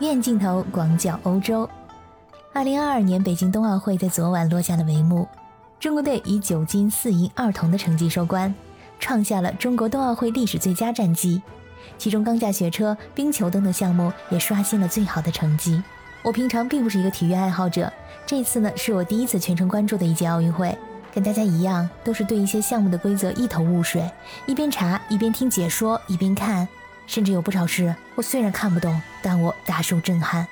远镜头广角欧洲。二零二二年北京冬奥会在昨晚落下了帷幕，中国队以九金四银二铜的成绩收官，创下了中国冬奥会历史最佳战绩。其中钢架雪车、冰球等等项目也刷新了最好的成绩。我平常并不是一个体育爱好者，这次呢是我第一次全程关注的一届奥运会，跟大家一样，都是对一些项目的规则一头雾水，一边查一边听解说，一边看。甚至有不少事，我虽然看不懂，但我大受震撼。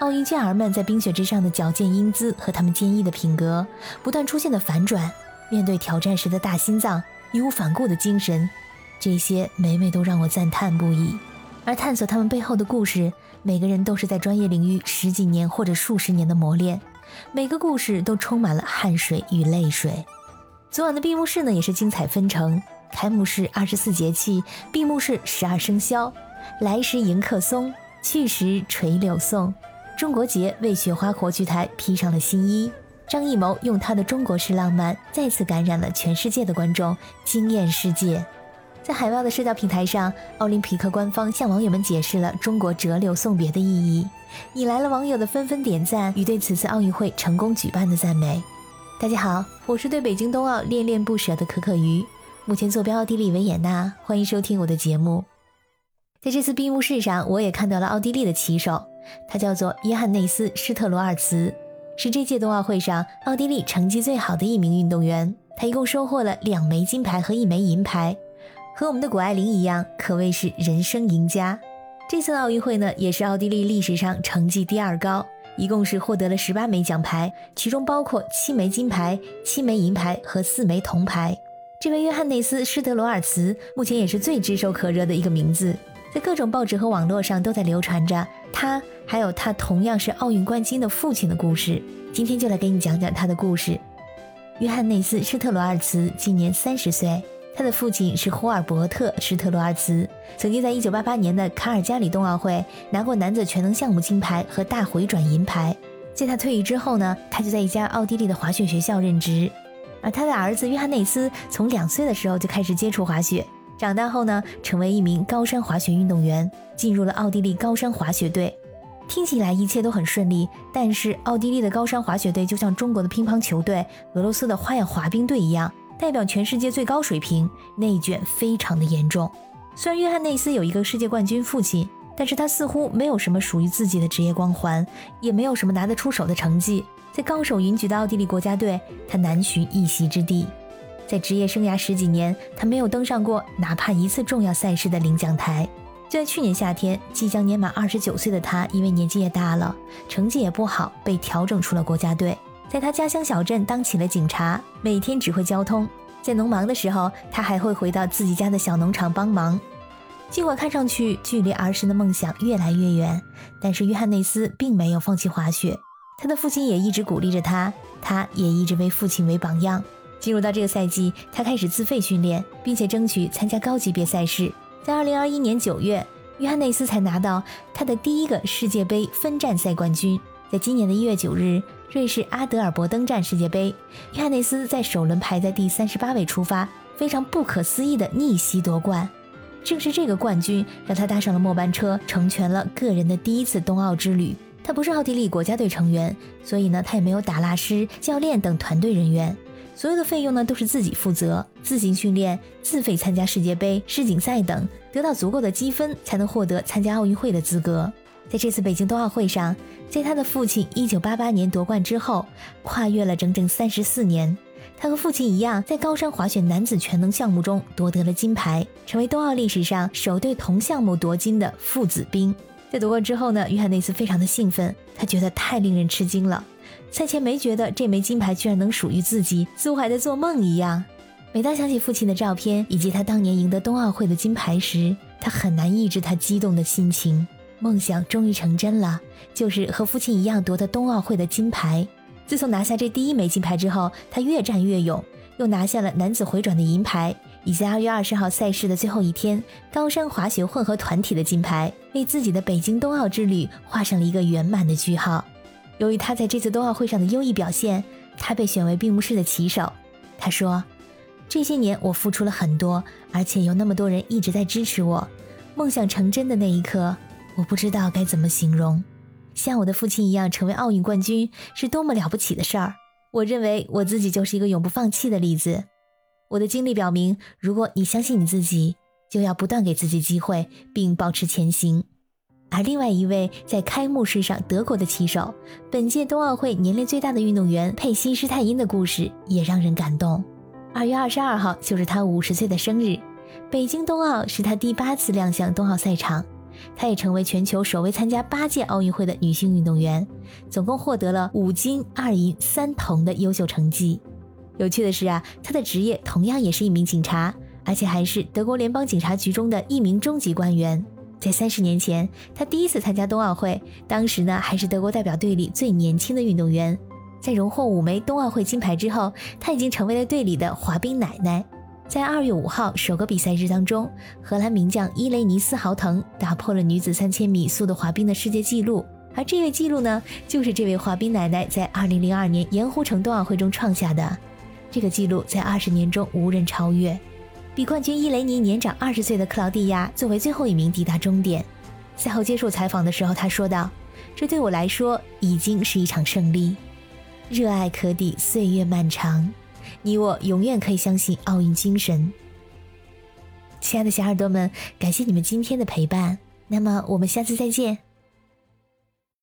奥运健儿们在冰雪之上的矫健英姿和他们坚毅的品格，不断出现的反转，面对挑战时的大心脏、义无反顾的精神，这些每每都让我赞叹不已。而探索他们背后的故事，每个人都是在专业领域十几年或者数十年的磨练，每个故事都充满了汗水与泪水。昨晚的闭幕式呢，也是精彩纷呈。开幕式二十四节气，闭幕式十二生肖。来时迎客松，去时垂柳送。中国结为雪花火炬台披上了新衣。张艺谋用他的中国式浪漫，再次感染了全世界的观众，惊艳世界。在海外的社交平台上，奥林匹克官方向网友们解释了中国折柳送别的意义，引来了网友的纷纷点赞与对此次奥运会成功举办的赞美。大家好，我是对北京冬奥恋恋不舍的可可鱼。目前坐标奥地利维也纳，欢迎收听我的节目。在这次闭幕式上，我也看到了奥地利的旗手，他叫做约翰内斯·施特罗尔茨，是这届冬奥会上奥地利成绩最好的一名运动员。他一共收获了两枚金牌和一枚银牌，和我们的谷爱凌一样，可谓是人生赢家。这次奥运会呢，也是奥地利历史上成绩第二高，一共是获得了十八枚奖牌，其中包括七枚金牌、七枚银牌和四枚铜牌。这位约翰内斯·施德罗尔茨目前也是最炙手可热的一个名字，在各种报纸和网络上都在流传着他，还有他同样是奥运冠军的父亲的故事。今天就来给你讲讲他的故事。约翰内斯·施特罗尔茨今年三十岁，他的父亲是霍尔伯特·施特罗尔茨，曾经在一九八八年的卡尔加里冬奥会拿过男子全能项目金牌和大回转银牌。在他退役之后呢，他就在一家奥地利的滑雪学校任职。而他的儿子约翰内斯从两岁的时候就开始接触滑雪，长大后呢，成为一名高山滑雪运动员，进入了奥地利高山滑雪队。听起来一切都很顺利，但是奥地利的高山滑雪队就像中国的乒乓球队、俄罗斯的花样滑冰队一样，代表全世界最高水平，内卷非常的严重。虽然约翰内斯有一个世界冠军父亲，但是他似乎没有什么属于自己的职业光环，也没有什么拿得出手的成绩。在高手云集的奥地利国家队，他难寻一席之地。在职业生涯十几年，他没有登上过哪怕一次重要赛事的领奖台。就在去年夏天，即将年满二十九岁的他，因为年纪也大了，成绩也不好，被调整出了国家队。在他家乡小镇当起了警察，每天指挥交通。在农忙的时候，他还会回到自己家的小农场帮忙。尽管看上去距离儿时的梦想越来越远，但是约翰内斯并没有放弃滑雪。他的父亲也一直鼓励着他，他也一直为父亲为榜样。进入到这个赛季，他开始自费训练，并且争取参加高级别赛事。在2021年9月，约翰内斯才拿到他的第一个世界杯分站赛冠军。在今年的一月九日，瑞士阿德尔伯登站世界杯，约翰内斯在首轮排在第三十八位出发，非常不可思议的逆袭夺冠。正是这个冠军，让他搭上了末班车，成全了个人的第一次冬奥之旅。他不是奥地利国家队成员，所以呢，他也没有打蜡师、教练等团队人员，所有的费用呢都是自己负责，自行训练，自费参加世界杯、世锦赛等，得到足够的积分才能获得参加奥运会的资格。在这次北京冬奥会上，在他的父亲1988年夺冠之后，跨越了整整三十四年，他和父亲一样，在高山滑雪男子全能项目中夺得了金牌，成为冬奥历史上首对同项目夺金的父子兵。在夺冠之后呢，约翰内斯非常的兴奋，他觉得太令人吃惊了。赛前没觉得这枚金牌居然能属于自己，似乎还在做梦一样。每当想起父亲的照片以及他当年赢得冬奥会的金牌时，他很难抑制他激动的心情。梦想终于成真了，就是和父亲一样夺得冬奥会的金牌。自从拿下这第一枚金牌之后，他越战越勇，又拿下了男子回转的银牌。以及二月二十号赛事的最后一天，高山滑雪混合团体的金牌，为自己的北京冬奥之旅画上了一个圆满的句号。由于他在这次冬奥会上的优异表现，他被选为闭幕式的旗手。他说：“这些年我付出了很多，而且有那么多人一直在支持我。梦想成真的那一刻，我不知道该怎么形容。像我的父亲一样成为奥运冠军是多么了不起的事儿。我认为我自己就是一个永不放弃的例子。我的经历表明，如果你相信你自己，就要不断给自己机会，并保持前行。而另外一位在开幕式上德国的旗手，本届冬奥会年龄最大的运动员佩西施泰因的故事也让人感动。二月二十二号就是他五十岁的生日，北京冬奥是他第八次亮相冬奥赛场。她也成为全球首位参加八届奥运会的女性运动员，总共获得了五金二银三铜的优秀成绩。有趣的是啊，她的职业同样也是一名警察，而且还是德国联邦警察局中的一名中级官员。在三十年前，她第一次参加冬奥会，当时呢还是德国代表队里最年轻的运动员。在荣获五枚冬奥会金牌之后，她已经成为了队里的滑冰奶奶。在二月五号首个比赛日当中，荷兰名将伊雷尼斯豪腾打破了女子三千米速度滑冰的世界纪录，而这位纪录呢，就是这位滑冰奶奶在二零零二年盐湖城冬奥会中创下的。这个记录在二十年中无人超越。比冠军伊雷尼年长二十岁的克劳蒂亚作为最后一名抵达终点。赛后接受采访的时候，他说道：“这对我来说已经是一场胜利。热爱可抵岁月漫长。”你我永远可以相信奥运精神，亲爱的小耳朵们，感谢你们今天的陪伴。那么，我们下次再见。